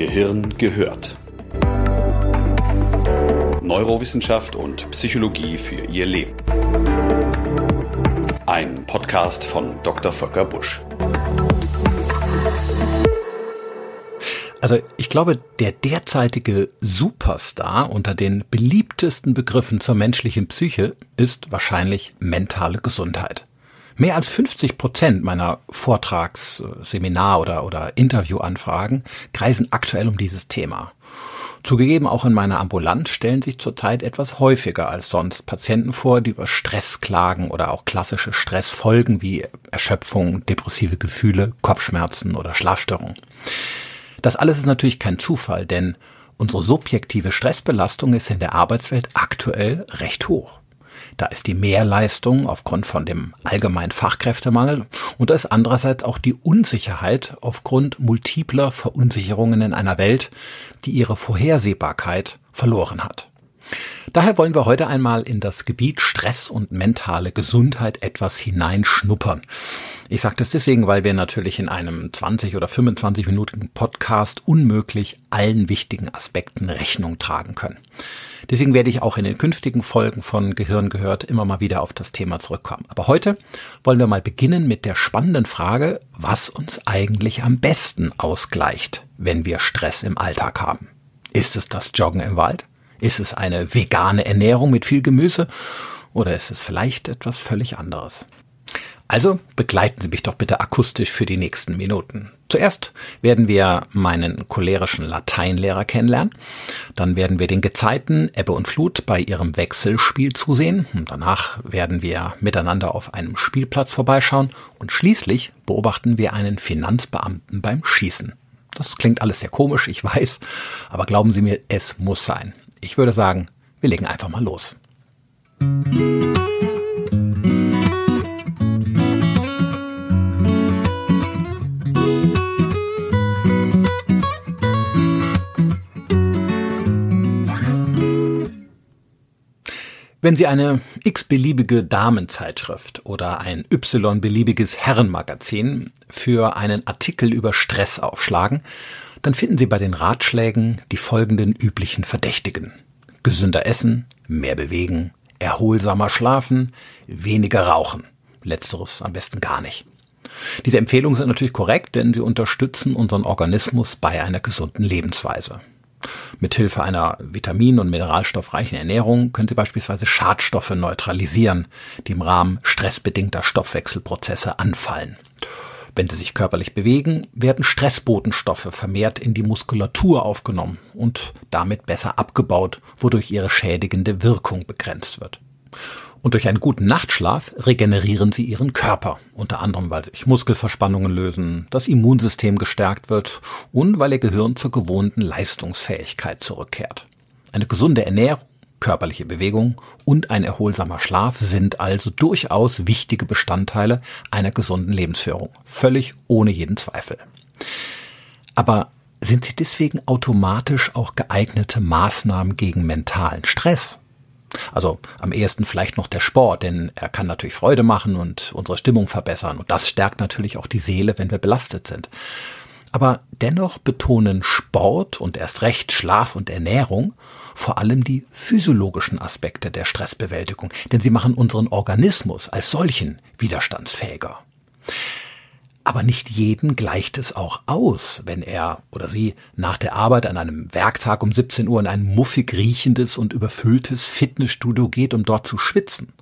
Gehirn gehört. Neurowissenschaft und Psychologie für Ihr Leben. Ein Podcast von Dr. Volker Busch. Also ich glaube, der derzeitige Superstar unter den beliebtesten Begriffen zur menschlichen Psyche ist wahrscheinlich mentale Gesundheit. Mehr als 50 Prozent meiner Vortrags-, Seminar- oder, oder Interviewanfragen kreisen aktuell um dieses Thema. Zugegeben, auch in meiner Ambulant stellen sich zurzeit etwas häufiger als sonst Patienten vor, die über Stress klagen oder auch klassische Stressfolgen wie Erschöpfung, depressive Gefühle, Kopfschmerzen oder Schlafstörungen. Das alles ist natürlich kein Zufall, denn unsere subjektive Stressbelastung ist in der Arbeitswelt aktuell recht hoch. Da ist die Mehrleistung aufgrund von dem allgemeinen Fachkräftemangel und da ist andererseits auch die Unsicherheit aufgrund multipler Verunsicherungen in einer Welt, die ihre Vorhersehbarkeit verloren hat. Daher wollen wir heute einmal in das Gebiet Stress und mentale Gesundheit etwas hineinschnuppern. Ich sage das deswegen, weil wir natürlich in einem 20 oder 25 Minuten Podcast unmöglich allen wichtigen Aspekten Rechnung tragen können. Deswegen werde ich auch in den künftigen Folgen von Gehirn gehört immer mal wieder auf das Thema zurückkommen. Aber heute wollen wir mal beginnen mit der spannenden Frage, was uns eigentlich am besten ausgleicht, wenn wir Stress im Alltag haben. Ist es das Joggen im Wald? Ist es eine vegane Ernährung mit viel Gemüse? Oder ist es vielleicht etwas völlig anderes? Also begleiten Sie mich doch bitte akustisch für die nächsten Minuten. Zuerst werden wir meinen cholerischen Lateinlehrer kennenlernen. Dann werden wir den Gezeiten Ebbe und Flut bei ihrem Wechselspiel zusehen. Und danach werden wir miteinander auf einem Spielplatz vorbeischauen. Und schließlich beobachten wir einen Finanzbeamten beim Schießen. Das klingt alles sehr komisch, ich weiß. Aber glauben Sie mir, es muss sein. Ich würde sagen, wir legen einfach mal los. Wenn Sie eine x-beliebige Damenzeitschrift oder ein y-beliebiges Herrenmagazin für einen Artikel über Stress aufschlagen, dann finden Sie bei den Ratschlägen die folgenden üblichen Verdächtigen. Gesünder essen, mehr bewegen, erholsamer schlafen, weniger rauchen. Letzteres am besten gar nicht. Diese Empfehlungen sind natürlich korrekt, denn sie unterstützen unseren Organismus bei einer gesunden Lebensweise. Mithilfe einer vitamin- und mineralstoffreichen Ernährung können Sie beispielsweise Schadstoffe neutralisieren, die im Rahmen stressbedingter Stoffwechselprozesse anfallen. Wenn Sie sich körperlich bewegen, werden Stressbotenstoffe vermehrt in die Muskulatur aufgenommen und damit besser abgebaut, wodurch ihre schädigende Wirkung begrenzt wird. Und durch einen guten Nachtschlaf regenerieren sie ihren Körper, unter anderem weil sich Muskelverspannungen lösen, das Immunsystem gestärkt wird und weil ihr Gehirn zur gewohnten Leistungsfähigkeit zurückkehrt. Eine gesunde Ernährung, körperliche Bewegung und ein erholsamer Schlaf sind also durchaus wichtige Bestandteile einer gesunden Lebensführung, völlig ohne jeden Zweifel. Aber sind sie deswegen automatisch auch geeignete Maßnahmen gegen mentalen Stress? Also am ehesten vielleicht noch der Sport, denn er kann natürlich Freude machen und unsere Stimmung verbessern. Und das stärkt natürlich auch die Seele, wenn wir belastet sind. Aber dennoch betonen Sport und erst recht Schlaf und Ernährung vor allem die physiologischen Aspekte der Stressbewältigung, denn sie machen unseren Organismus als solchen widerstandsfähiger. Aber nicht jeden gleicht es auch aus, wenn er oder sie nach der Arbeit an einem Werktag um 17 Uhr in ein muffig riechendes und überfülltes Fitnessstudio geht, um dort zu schwitzen.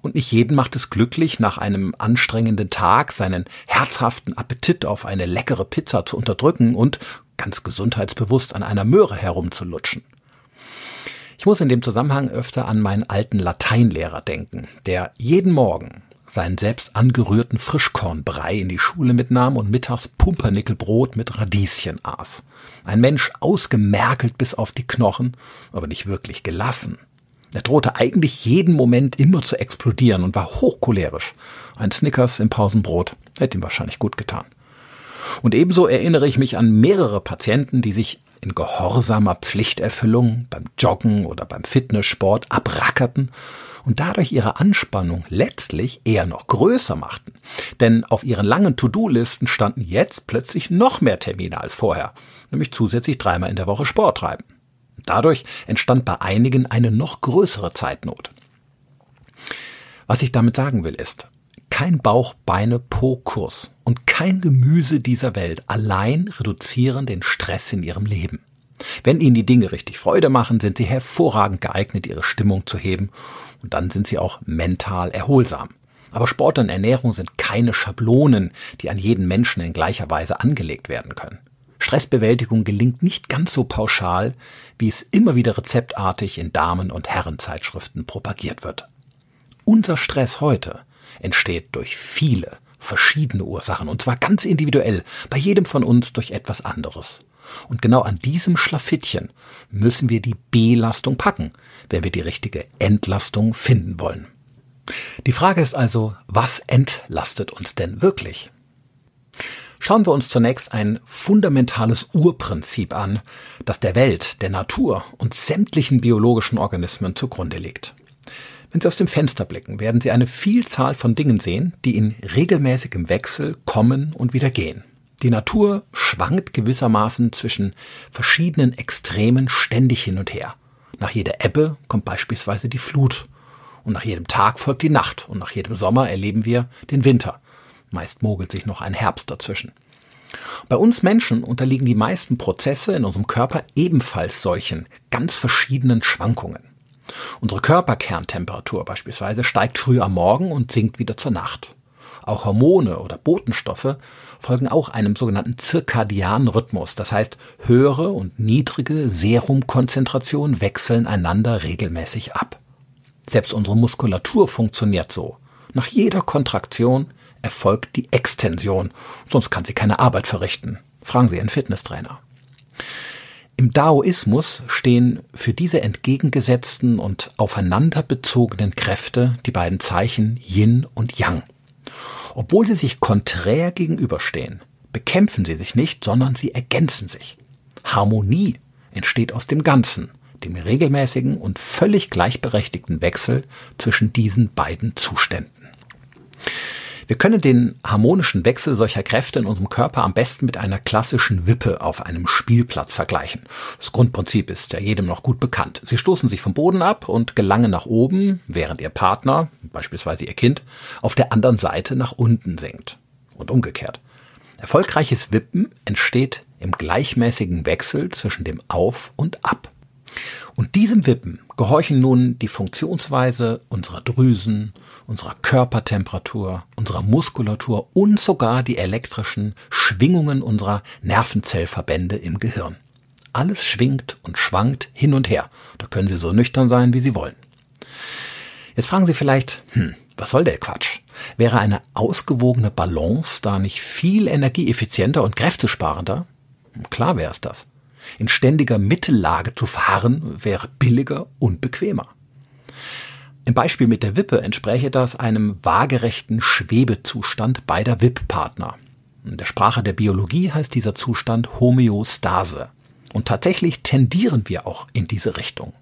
Und nicht jeden macht es glücklich, nach einem anstrengenden Tag seinen herzhaften Appetit auf eine leckere Pizza zu unterdrücken und ganz gesundheitsbewusst an einer Möhre herumzulutschen. Ich muss in dem Zusammenhang öfter an meinen alten Lateinlehrer denken, der jeden Morgen seinen selbst angerührten Frischkornbrei in die Schule mitnahm und mittags Pumpernickelbrot mit Radieschen aß. Ein Mensch ausgemerkelt bis auf die Knochen, aber nicht wirklich gelassen. Er drohte eigentlich jeden Moment immer zu explodieren und war hochcholerisch. Ein Snickers im Pausenbrot hätte ihm wahrscheinlich gut getan. Und ebenso erinnere ich mich an mehrere Patienten, die sich in gehorsamer Pflichterfüllung beim Joggen oder beim Fitnesssport abrackerten und dadurch ihre Anspannung letztlich eher noch größer machten. Denn auf ihren langen To-Do-Listen standen jetzt plötzlich noch mehr Termine als vorher, nämlich zusätzlich dreimal in der Woche Sport treiben. Dadurch entstand bei einigen eine noch größere Zeitnot. Was ich damit sagen will ist, kein Bauch, Beine, Po Kurs und kein Gemüse dieser Welt allein reduzieren den Stress in ihrem Leben. Wenn ihnen die Dinge richtig Freude machen, sind sie hervorragend geeignet, ihre Stimmung zu heben und dann sind sie auch mental erholsam. Aber Sport und Ernährung sind keine Schablonen, die an jeden Menschen in gleicher Weise angelegt werden können. Stressbewältigung gelingt nicht ganz so pauschal, wie es immer wieder rezeptartig in Damen- und Herrenzeitschriften propagiert wird. Unser Stress heute entsteht durch viele verschiedene Ursachen, und zwar ganz individuell, bei jedem von uns durch etwas anderes. Und genau an diesem Schlafittchen müssen wir die Belastung packen, wenn wir die richtige Entlastung finden wollen. Die Frage ist also, was entlastet uns denn wirklich? Schauen wir uns zunächst ein fundamentales Urprinzip an, das der Welt, der Natur und sämtlichen biologischen Organismen zugrunde liegt. Wenn Sie aus dem Fenster blicken, werden Sie eine Vielzahl von Dingen sehen, die in regelmäßigem Wechsel kommen und wieder gehen. Die Natur schwankt gewissermaßen zwischen verschiedenen Extremen ständig hin und her. Nach jeder Ebbe kommt beispielsweise die Flut. Und nach jedem Tag folgt die Nacht. Und nach jedem Sommer erleben wir den Winter. Meist mogelt sich noch ein Herbst dazwischen. Bei uns Menschen unterliegen die meisten Prozesse in unserem Körper ebenfalls solchen ganz verschiedenen Schwankungen. Unsere Körperkerntemperatur beispielsweise steigt früh am Morgen und sinkt wieder zur Nacht. Auch Hormone oder Botenstoffe folgen auch einem sogenannten zirkadianen Rhythmus. Das heißt, höhere und niedrige Serumkonzentrationen wechseln einander regelmäßig ab. Selbst unsere Muskulatur funktioniert so. Nach jeder Kontraktion erfolgt die Extension, sonst kann sie keine Arbeit verrichten. Fragen Sie einen Fitnesstrainer. Im Daoismus stehen für diese entgegengesetzten und aufeinander bezogenen Kräfte die beiden Zeichen Yin und Yang. Obwohl sie sich konträr gegenüberstehen, bekämpfen sie sich nicht, sondern sie ergänzen sich. Harmonie entsteht aus dem Ganzen, dem regelmäßigen und völlig gleichberechtigten Wechsel zwischen diesen beiden Zuständen. Wir können den harmonischen Wechsel solcher Kräfte in unserem Körper am besten mit einer klassischen Wippe auf einem Spielplatz vergleichen. Das Grundprinzip ist ja jedem noch gut bekannt. Sie stoßen sich vom Boden ab und gelangen nach oben, während ihr Partner, beispielsweise ihr Kind, auf der anderen Seite nach unten sinkt. Und umgekehrt. Erfolgreiches Wippen entsteht im gleichmäßigen Wechsel zwischen dem Auf und Ab. Und diesem Wippen gehorchen nun die Funktionsweise unserer Drüsen, unserer Körpertemperatur, unserer Muskulatur und sogar die elektrischen Schwingungen unserer Nervenzellverbände im Gehirn. Alles schwingt und schwankt hin und her. Da können Sie so nüchtern sein, wie Sie wollen. Jetzt fragen Sie vielleicht, hm, was soll der Quatsch? Wäre eine ausgewogene Balance da nicht viel energieeffizienter und kräftesparender? Klar wäre es das. In ständiger Mittellage zu fahren wäre billiger und bequemer. Im Beispiel mit der Wippe entspräche das einem waagerechten Schwebezustand beider Wipppartner. In der Sprache der Biologie heißt dieser Zustand Homöostase. Und tatsächlich tendieren wir auch in diese Richtung.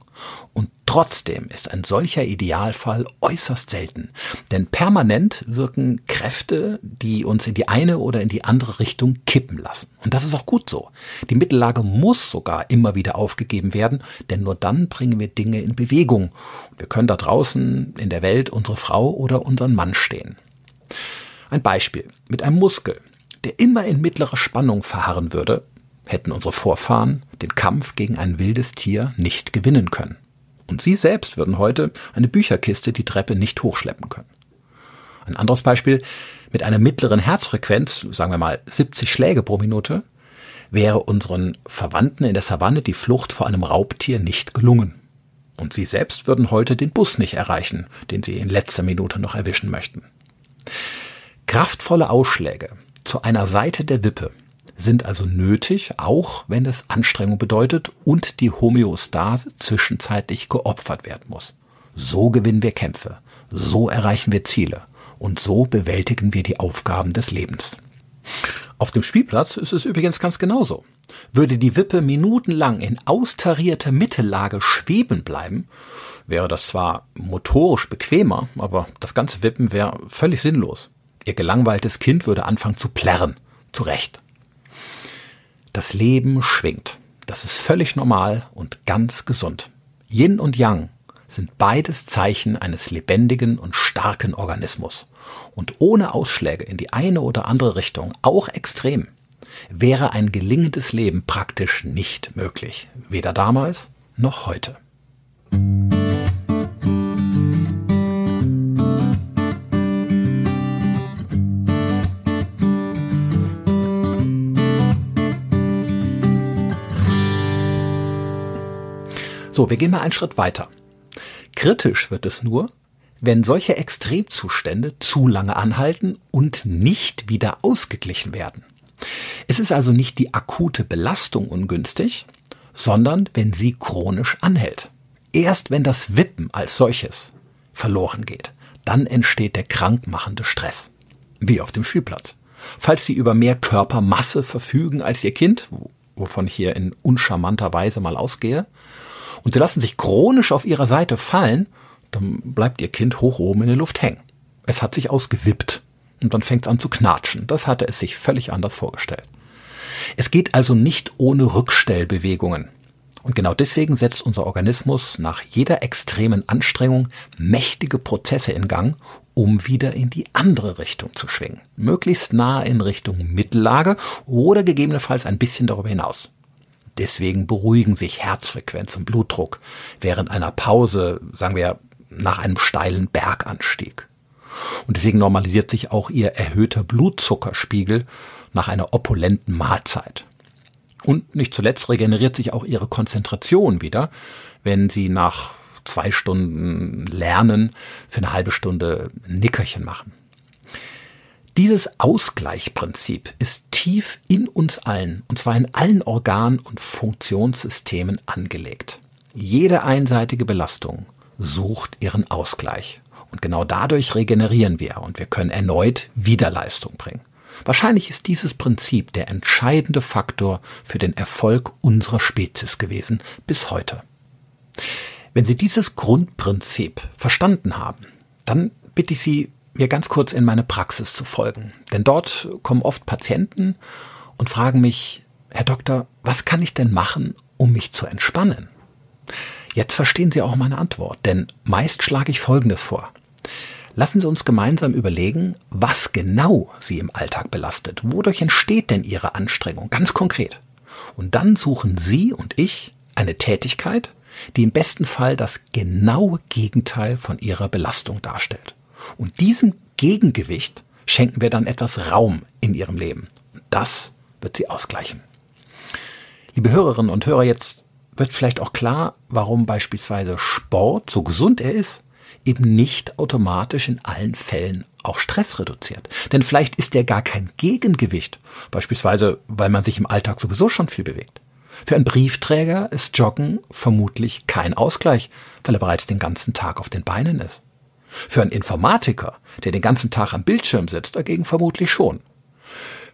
Und trotzdem ist ein solcher Idealfall äußerst selten. Denn permanent wirken Kräfte, die uns in die eine oder in die andere Richtung kippen lassen. Und das ist auch gut so. Die Mittellage muss sogar immer wieder aufgegeben werden, denn nur dann bringen wir Dinge in Bewegung. Wir können da draußen in der Welt unsere Frau oder unseren Mann stehen. Ein Beispiel. Mit einem Muskel, der immer in mittlerer Spannung verharren würde, hätten unsere Vorfahren den Kampf gegen ein wildes Tier nicht gewinnen können. Und sie selbst würden heute eine Bücherkiste die Treppe nicht hochschleppen können. Ein anderes Beispiel, mit einer mittleren Herzfrequenz, sagen wir mal 70 Schläge pro Minute, wäre unseren Verwandten in der Savanne die Flucht vor einem Raubtier nicht gelungen. Und sie selbst würden heute den Bus nicht erreichen, den sie in letzter Minute noch erwischen möchten. Kraftvolle Ausschläge zu einer Seite der Wippe sind also nötig, auch wenn es Anstrengung bedeutet und die Homöostase zwischenzeitlich geopfert werden muss. So gewinnen wir Kämpfe, so erreichen wir Ziele und so bewältigen wir die Aufgaben des Lebens. Auf dem Spielplatz ist es übrigens ganz genauso. Würde die Wippe minutenlang in austarierter Mittellage schweben bleiben, wäre das zwar motorisch bequemer, aber das ganze Wippen wäre völlig sinnlos. Ihr gelangweiltes Kind würde anfangen zu plärren. Zu Recht. Das Leben schwingt. Das ist völlig normal und ganz gesund. Yin und Yang sind beides Zeichen eines lebendigen und starken Organismus. Und ohne Ausschläge in die eine oder andere Richtung, auch extrem, wäre ein gelingendes Leben praktisch nicht möglich. Weder damals noch heute. So, wir gehen mal einen Schritt weiter. Kritisch wird es nur, wenn solche Extremzustände zu lange anhalten und nicht wieder ausgeglichen werden. Es ist also nicht die akute Belastung ungünstig, sondern wenn sie chronisch anhält. Erst wenn das Wippen als solches verloren geht, dann entsteht der krankmachende Stress. Wie auf dem Spielplatz. Falls Sie über mehr Körpermasse verfügen als Ihr Kind, wovon ich hier in uncharmanter Weise mal ausgehe, und sie lassen sich chronisch auf ihrer Seite fallen, dann bleibt ihr Kind hoch oben in der Luft hängen. Es hat sich ausgewippt und dann fängt es an zu knatschen. Das hatte es sich völlig anders vorgestellt. Es geht also nicht ohne Rückstellbewegungen. Und genau deswegen setzt unser Organismus nach jeder extremen Anstrengung mächtige Prozesse in Gang, um wieder in die andere Richtung zu schwingen. Möglichst nah in Richtung Mittellage oder gegebenenfalls ein bisschen darüber hinaus. Deswegen beruhigen sich Herzfrequenz und Blutdruck während einer Pause, sagen wir nach einem steilen Berganstieg. Und deswegen normalisiert sich auch ihr erhöhter Blutzuckerspiegel nach einer opulenten Mahlzeit. Und nicht zuletzt regeneriert sich auch ihre Konzentration wieder, wenn sie nach zwei Stunden Lernen für eine halbe Stunde ein Nickerchen machen. Dieses Ausgleichprinzip ist tief in uns allen, und zwar in allen Organen und Funktionssystemen angelegt. Jede einseitige Belastung sucht ihren Ausgleich. Und genau dadurch regenerieren wir und wir können erneut Wiederleistung bringen. Wahrscheinlich ist dieses Prinzip der entscheidende Faktor für den Erfolg unserer Spezies gewesen bis heute. Wenn Sie dieses Grundprinzip verstanden haben, dann bitte ich Sie, mir ganz kurz in meine Praxis zu folgen. Denn dort kommen oft Patienten und fragen mich, Herr Doktor, was kann ich denn machen, um mich zu entspannen? Jetzt verstehen Sie auch meine Antwort, denn meist schlage ich Folgendes vor. Lassen Sie uns gemeinsam überlegen, was genau Sie im Alltag belastet. Wodurch entsteht denn Ihre Anstrengung ganz konkret? Und dann suchen Sie und ich eine Tätigkeit, die im besten Fall das genaue Gegenteil von Ihrer Belastung darstellt. Und diesem Gegengewicht schenken wir dann etwas Raum in ihrem Leben. Und das wird sie ausgleichen. Liebe Hörerinnen und Hörer, jetzt wird vielleicht auch klar, warum beispielsweise Sport, so gesund er ist, eben nicht automatisch in allen Fällen auch Stress reduziert. Denn vielleicht ist er gar kein Gegengewicht, beispielsweise weil man sich im Alltag sowieso schon viel bewegt. Für einen Briefträger ist Joggen vermutlich kein Ausgleich, weil er bereits den ganzen Tag auf den Beinen ist. Für einen Informatiker, der den ganzen Tag am Bildschirm sitzt, dagegen vermutlich schon.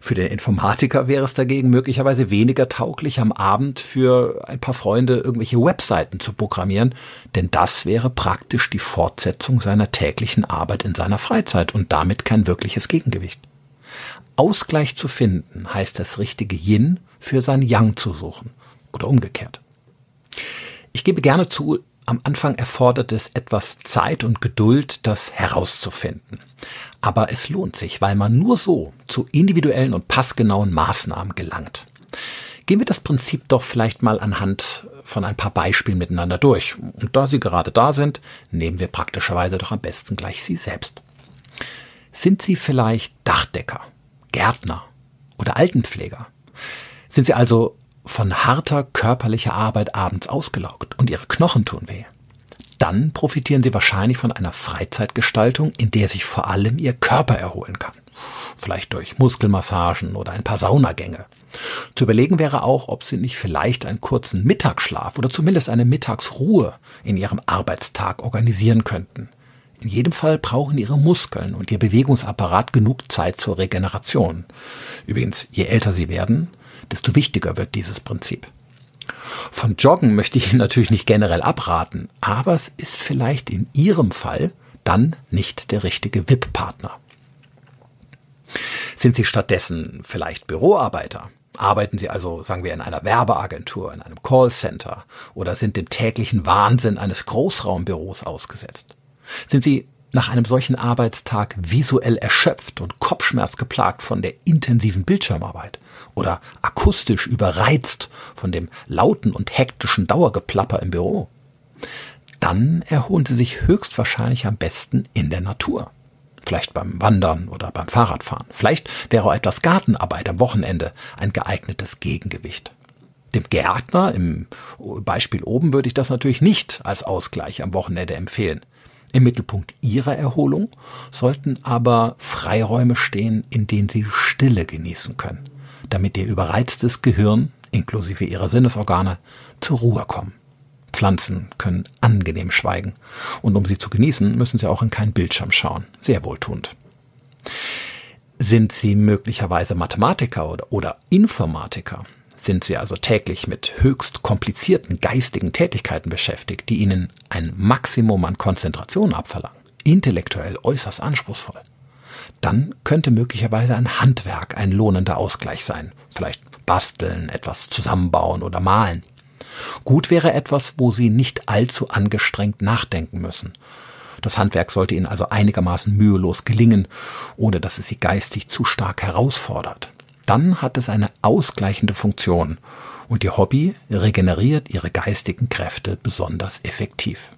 Für den Informatiker wäre es dagegen möglicherweise weniger tauglich, am Abend für ein paar Freunde irgendwelche Webseiten zu programmieren, denn das wäre praktisch die Fortsetzung seiner täglichen Arbeit in seiner Freizeit und damit kein wirkliches Gegengewicht. Ausgleich zu finden heißt das richtige Yin für sein Yang zu suchen oder umgekehrt. Ich gebe gerne zu, am Anfang erfordert es etwas Zeit und Geduld, das herauszufinden. Aber es lohnt sich, weil man nur so zu individuellen und passgenauen Maßnahmen gelangt. Gehen wir das Prinzip doch vielleicht mal anhand von ein paar Beispielen miteinander durch. Und da Sie gerade da sind, nehmen wir praktischerweise doch am besten gleich Sie selbst. Sind Sie vielleicht Dachdecker, Gärtner oder Altenpfleger? Sind Sie also von harter körperlicher Arbeit abends ausgelaugt und ihre Knochen tun weh. Dann profitieren sie wahrscheinlich von einer Freizeitgestaltung, in der sich vor allem ihr Körper erholen kann. Vielleicht durch Muskelmassagen oder ein paar Saunagänge. Zu überlegen wäre auch, ob sie nicht vielleicht einen kurzen Mittagsschlaf oder zumindest eine Mittagsruhe in ihrem Arbeitstag organisieren könnten. In jedem Fall brauchen ihre Muskeln und ihr Bewegungsapparat genug Zeit zur Regeneration. Übrigens, je älter sie werden, desto wichtiger wird dieses Prinzip. Von Joggen möchte ich Ihnen natürlich nicht generell abraten, aber es ist vielleicht in Ihrem Fall dann nicht der richtige VIP-Partner. Sind Sie stattdessen vielleicht Büroarbeiter? Arbeiten Sie also, sagen wir, in einer Werbeagentur, in einem Callcenter oder sind dem täglichen Wahnsinn eines Großraumbüros ausgesetzt? Sind Sie nach einem solchen Arbeitstag visuell erschöpft und kopfschmerzgeplagt von der intensiven Bildschirmarbeit oder akustisch überreizt von dem lauten und hektischen Dauergeplapper im Büro, dann erholen sie sich höchstwahrscheinlich am besten in der Natur. Vielleicht beim Wandern oder beim Fahrradfahren. Vielleicht wäre auch etwas Gartenarbeit am Wochenende ein geeignetes Gegengewicht. Dem Gärtner im Beispiel oben würde ich das natürlich nicht als Ausgleich am Wochenende empfehlen. Im Mittelpunkt ihrer Erholung sollten aber Freiräume stehen, in denen sie Stille genießen können, damit ihr überreiztes Gehirn, inklusive ihrer Sinnesorgane, zur Ruhe kommen. Pflanzen können angenehm schweigen, und um sie zu genießen, müssen sie auch in keinen Bildschirm schauen. Sehr wohltuend. Sind Sie möglicherweise Mathematiker oder, oder Informatiker? Sind Sie also täglich mit höchst komplizierten geistigen Tätigkeiten beschäftigt, die Ihnen ein Maximum an Konzentration abverlangen? Intellektuell äußerst anspruchsvoll? Dann könnte möglicherweise ein Handwerk ein lohnender Ausgleich sein. Vielleicht basteln, etwas zusammenbauen oder malen. Gut wäre etwas, wo Sie nicht allzu angestrengt nachdenken müssen. Das Handwerk sollte Ihnen also einigermaßen mühelos gelingen, ohne dass es Sie geistig zu stark herausfordert. Dann hat es eine ausgleichende Funktion und Ihr Hobby regeneriert Ihre geistigen Kräfte besonders effektiv.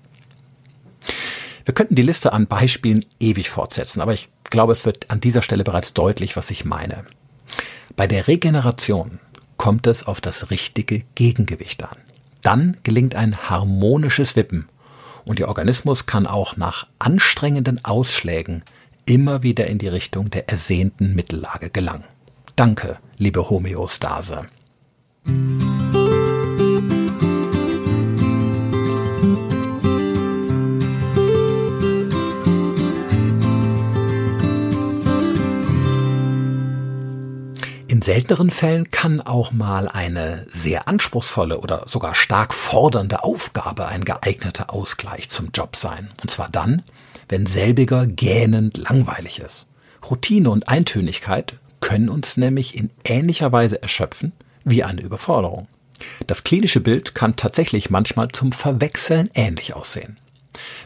Wir könnten die Liste an Beispielen ewig fortsetzen, aber ich glaube, es wird an dieser Stelle bereits deutlich, was ich meine. Bei der Regeneration kommt es auf das richtige Gegengewicht an. Dann gelingt ein harmonisches Wippen und Ihr Organismus kann auch nach anstrengenden Ausschlägen immer wieder in die Richtung der ersehnten Mittellage gelangen. Danke, liebe Homöostase. Selteneren Fällen kann auch mal eine sehr anspruchsvolle oder sogar stark fordernde Aufgabe ein geeigneter Ausgleich zum Job sein. Und zwar dann, wenn selbiger gähnend langweilig ist. Routine und Eintönigkeit können uns nämlich in ähnlicher Weise erschöpfen wie eine Überforderung. Das klinische Bild kann tatsächlich manchmal zum Verwechseln ähnlich aussehen.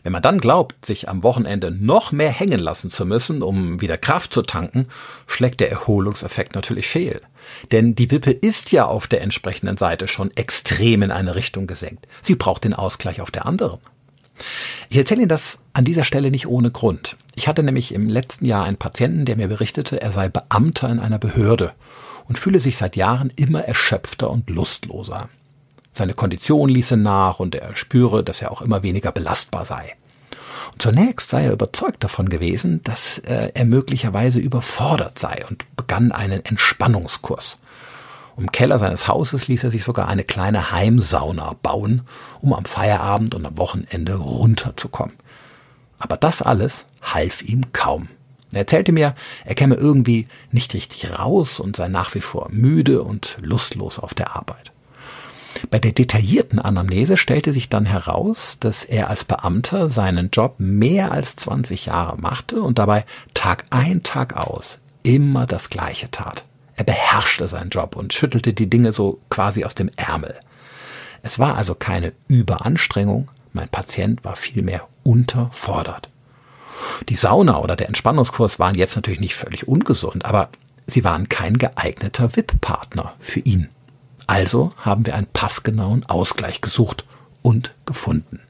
Wenn man dann glaubt, sich am Wochenende noch mehr hängen lassen zu müssen, um wieder Kraft zu tanken, schlägt der Erholungseffekt natürlich fehl. Denn die Wippe ist ja auf der entsprechenden Seite schon extrem in eine Richtung gesenkt. Sie braucht den Ausgleich auf der anderen. Ich erzähle Ihnen das an dieser Stelle nicht ohne Grund. Ich hatte nämlich im letzten Jahr einen Patienten, der mir berichtete, er sei Beamter in einer Behörde und fühle sich seit Jahren immer erschöpfter und lustloser. Seine Kondition ließe nach und er spüre, dass er auch immer weniger belastbar sei. Und zunächst sei er überzeugt davon gewesen, dass äh, er möglicherweise überfordert sei und begann einen Entspannungskurs. Im Keller seines Hauses ließ er sich sogar eine kleine Heimsauna bauen, um am Feierabend und am Wochenende runterzukommen. Aber das alles half ihm kaum. Er erzählte mir, er käme irgendwie nicht richtig raus und sei nach wie vor müde und lustlos auf der Arbeit. Bei der detaillierten Anamnese stellte sich dann heraus, dass er als Beamter seinen Job mehr als 20 Jahre machte und dabei Tag ein, Tag aus immer das Gleiche tat. Er beherrschte seinen Job und schüttelte die Dinge so quasi aus dem Ärmel. Es war also keine Überanstrengung, mein Patient war vielmehr unterfordert. Die Sauna oder der Entspannungskurs waren jetzt natürlich nicht völlig ungesund, aber sie waren kein geeigneter VIP-Partner für ihn. Also haben wir einen passgenauen Ausgleich gesucht und gefunden.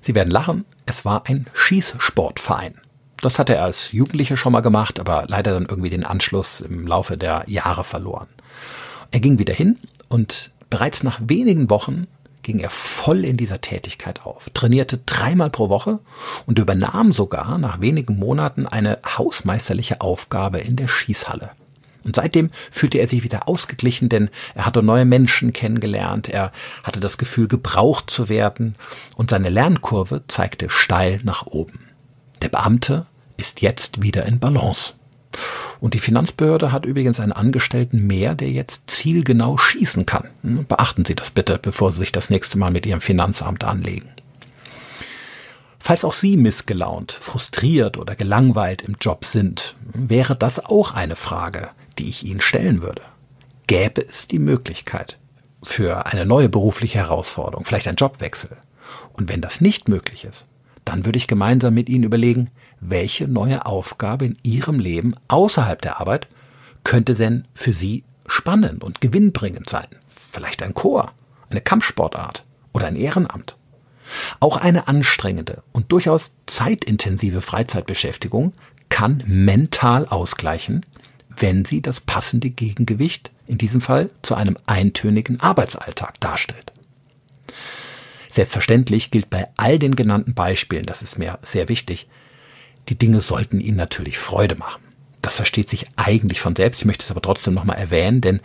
Sie werden lachen, es war ein Schießsportverein. Das hatte er als Jugendlicher schon mal gemacht, aber leider dann irgendwie den Anschluss im Laufe der Jahre verloren. Er ging wieder hin und bereits nach wenigen Wochen ging er voll in dieser Tätigkeit auf, trainierte dreimal pro Woche und übernahm sogar nach wenigen Monaten eine hausmeisterliche Aufgabe in der Schießhalle. Und seitdem fühlte er sich wieder ausgeglichen, denn er hatte neue Menschen kennengelernt, er hatte das Gefühl, gebraucht zu werden, und seine Lernkurve zeigte steil nach oben. Der Beamte ist jetzt wieder in Balance. Und die Finanzbehörde hat übrigens einen Angestellten mehr, der jetzt zielgenau schießen kann. Hm, beachten Sie das bitte, bevor Sie sich das nächste Mal mit Ihrem Finanzamt anlegen. Falls auch Sie missgelaunt, frustriert oder gelangweilt im Job sind, wäre das auch eine Frage, die ich Ihnen stellen würde. Gäbe es die Möglichkeit für eine neue berufliche Herausforderung, vielleicht ein Jobwechsel? Und wenn das nicht möglich ist, dann würde ich gemeinsam mit Ihnen überlegen, welche neue Aufgabe in Ihrem Leben außerhalb der Arbeit könnte denn für Sie spannend und gewinnbringend sein? Vielleicht ein Chor, eine Kampfsportart oder ein Ehrenamt. Auch eine anstrengende und durchaus zeitintensive Freizeitbeschäftigung kann mental ausgleichen, wenn sie das passende Gegengewicht, in diesem Fall zu einem eintönigen Arbeitsalltag darstellt. Selbstverständlich gilt bei all den genannten Beispielen, das ist mir sehr wichtig, die Dinge sollten Ihnen natürlich Freude machen. Das versteht sich eigentlich von selbst. Ich möchte es aber trotzdem nochmal erwähnen, denn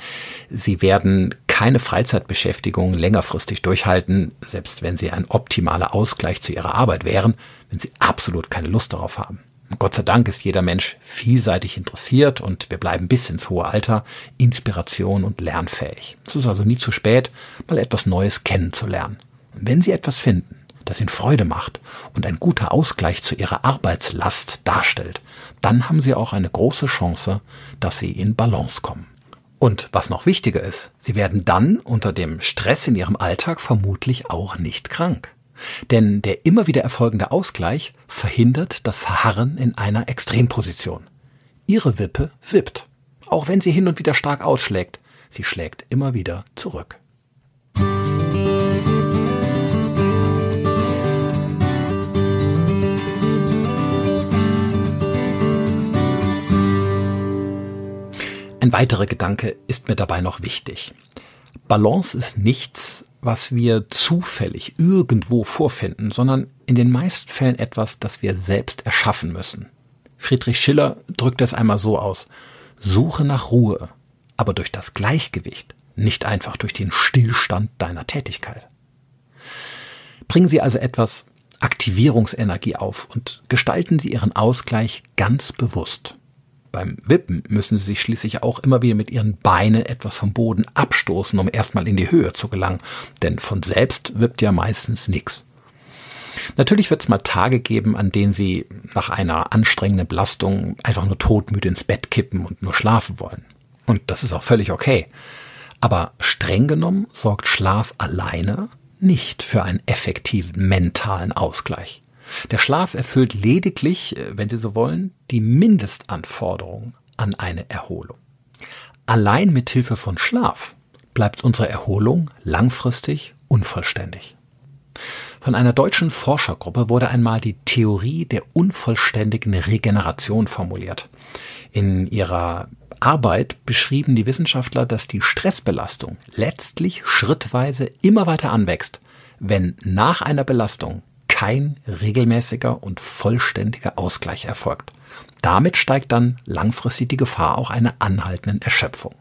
Sie werden keine Freizeitbeschäftigung längerfristig durchhalten, selbst wenn Sie ein optimaler Ausgleich zu Ihrer Arbeit wären, wenn Sie absolut keine Lust darauf haben. Gott sei Dank ist jeder Mensch vielseitig interessiert und wir bleiben bis ins hohe Alter Inspiration und lernfähig. Es ist also nie zu spät, mal etwas Neues kennenzulernen. Und wenn Sie etwas finden, das Ihnen Freude macht und ein guter Ausgleich zu Ihrer Arbeitslast darstellt, dann haben Sie auch eine große Chance, dass Sie in Balance kommen. Und was noch wichtiger ist, Sie werden dann unter dem Stress in Ihrem Alltag vermutlich auch nicht krank. Denn der immer wieder erfolgende Ausgleich verhindert das Verharren in einer Extremposition. Ihre Wippe wippt. Auch wenn sie hin und wieder stark ausschlägt, sie schlägt immer wieder zurück. Ein weiterer Gedanke ist mir dabei noch wichtig. Balance ist nichts, was wir zufällig irgendwo vorfinden, sondern in den meisten Fällen etwas, das wir selbst erschaffen müssen. Friedrich Schiller drückt es einmal so aus. Suche nach Ruhe, aber durch das Gleichgewicht, nicht einfach durch den Stillstand deiner Tätigkeit. Bringen Sie also etwas Aktivierungsenergie auf und gestalten Sie Ihren Ausgleich ganz bewusst. Beim Wippen müssen sie sich schließlich auch immer wieder mit ihren Beinen etwas vom Boden abstoßen, um erstmal in die Höhe zu gelangen, denn von selbst wippt ja meistens nichts. Natürlich wird es mal Tage geben, an denen sie nach einer anstrengenden Belastung einfach nur todmüde ins Bett kippen und nur schlafen wollen. Und das ist auch völlig okay. Aber streng genommen sorgt Schlaf alleine nicht für einen effektiven mentalen Ausgleich. Der Schlaf erfüllt lediglich, äh, wenn Sie so wollen, die Mindestanforderungen an eine Erholung. Allein mit Hilfe von Schlaf bleibt unsere Erholung langfristig unvollständig. Von einer deutschen Forschergruppe wurde einmal die Theorie der unvollständigen Regeneration formuliert. In ihrer Arbeit beschrieben die Wissenschaftler, dass die Stressbelastung letztlich schrittweise immer weiter anwächst, wenn nach einer Belastung kein regelmäßiger und vollständiger Ausgleich erfolgt. Damit steigt dann langfristig die Gefahr auch einer anhaltenden Erschöpfung.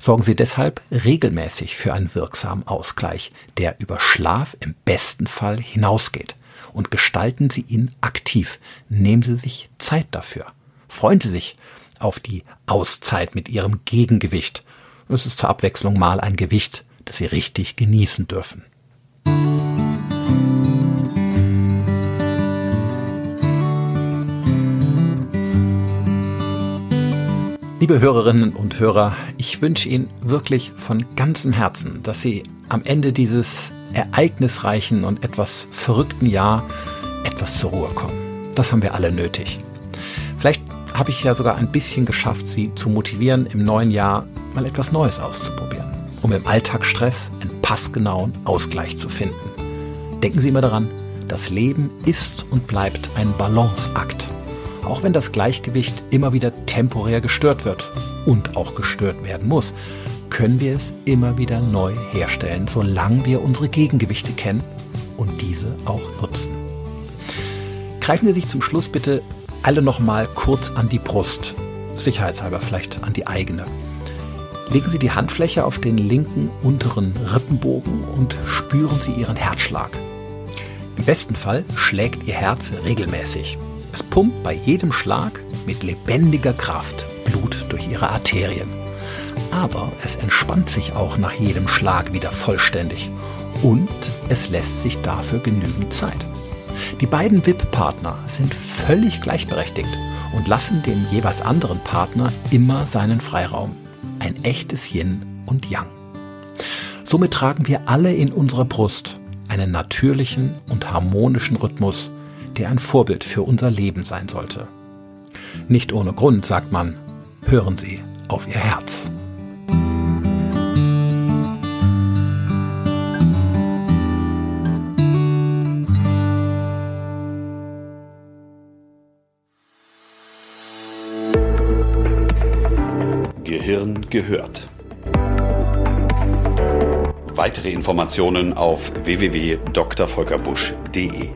Sorgen Sie deshalb regelmäßig für einen wirksamen Ausgleich, der über Schlaf im besten Fall hinausgeht. Und gestalten Sie ihn aktiv. Nehmen Sie sich Zeit dafür. Freuen Sie sich auf die Auszeit mit Ihrem Gegengewicht. Es ist zur Abwechslung mal ein Gewicht, das Sie richtig genießen dürfen. Liebe Hörerinnen und Hörer, ich wünsche Ihnen wirklich von ganzem Herzen, dass Sie am Ende dieses ereignisreichen und etwas verrückten Jahr etwas zur Ruhe kommen. Das haben wir alle nötig. Vielleicht habe ich ja sogar ein bisschen geschafft, Sie zu motivieren, im neuen Jahr mal etwas Neues auszuprobieren, um im Alltagsstress einen passgenauen Ausgleich zu finden. Denken Sie immer daran, das Leben ist und bleibt ein Balanceakt auch wenn das Gleichgewicht immer wieder temporär gestört wird und auch gestört werden muss, können wir es immer wieder neu herstellen, solange wir unsere Gegengewichte kennen und diese auch nutzen. Greifen Sie sich zum Schluss bitte alle nochmal kurz an die Brust, sicherheitshalber vielleicht an die eigene. Legen Sie die Handfläche auf den linken unteren Rippenbogen und spüren Sie Ihren Herzschlag. Im besten Fall schlägt Ihr Herz regelmäßig. Es pumpt bei jedem Schlag mit lebendiger Kraft Blut durch ihre Arterien. Aber es entspannt sich auch nach jedem Schlag wieder vollständig und es lässt sich dafür genügend Zeit. Die beiden VIP-Partner sind völlig gleichberechtigt und lassen dem jeweils anderen Partner immer seinen Freiraum. Ein echtes Yin und Yang. Somit tragen wir alle in unserer Brust einen natürlichen und harmonischen Rhythmus, der ein Vorbild für unser Leben sein sollte. Nicht ohne Grund sagt man, hören Sie auf Ihr Herz. Gehirn gehört. Weitere Informationen auf www.drvolkerbusch.de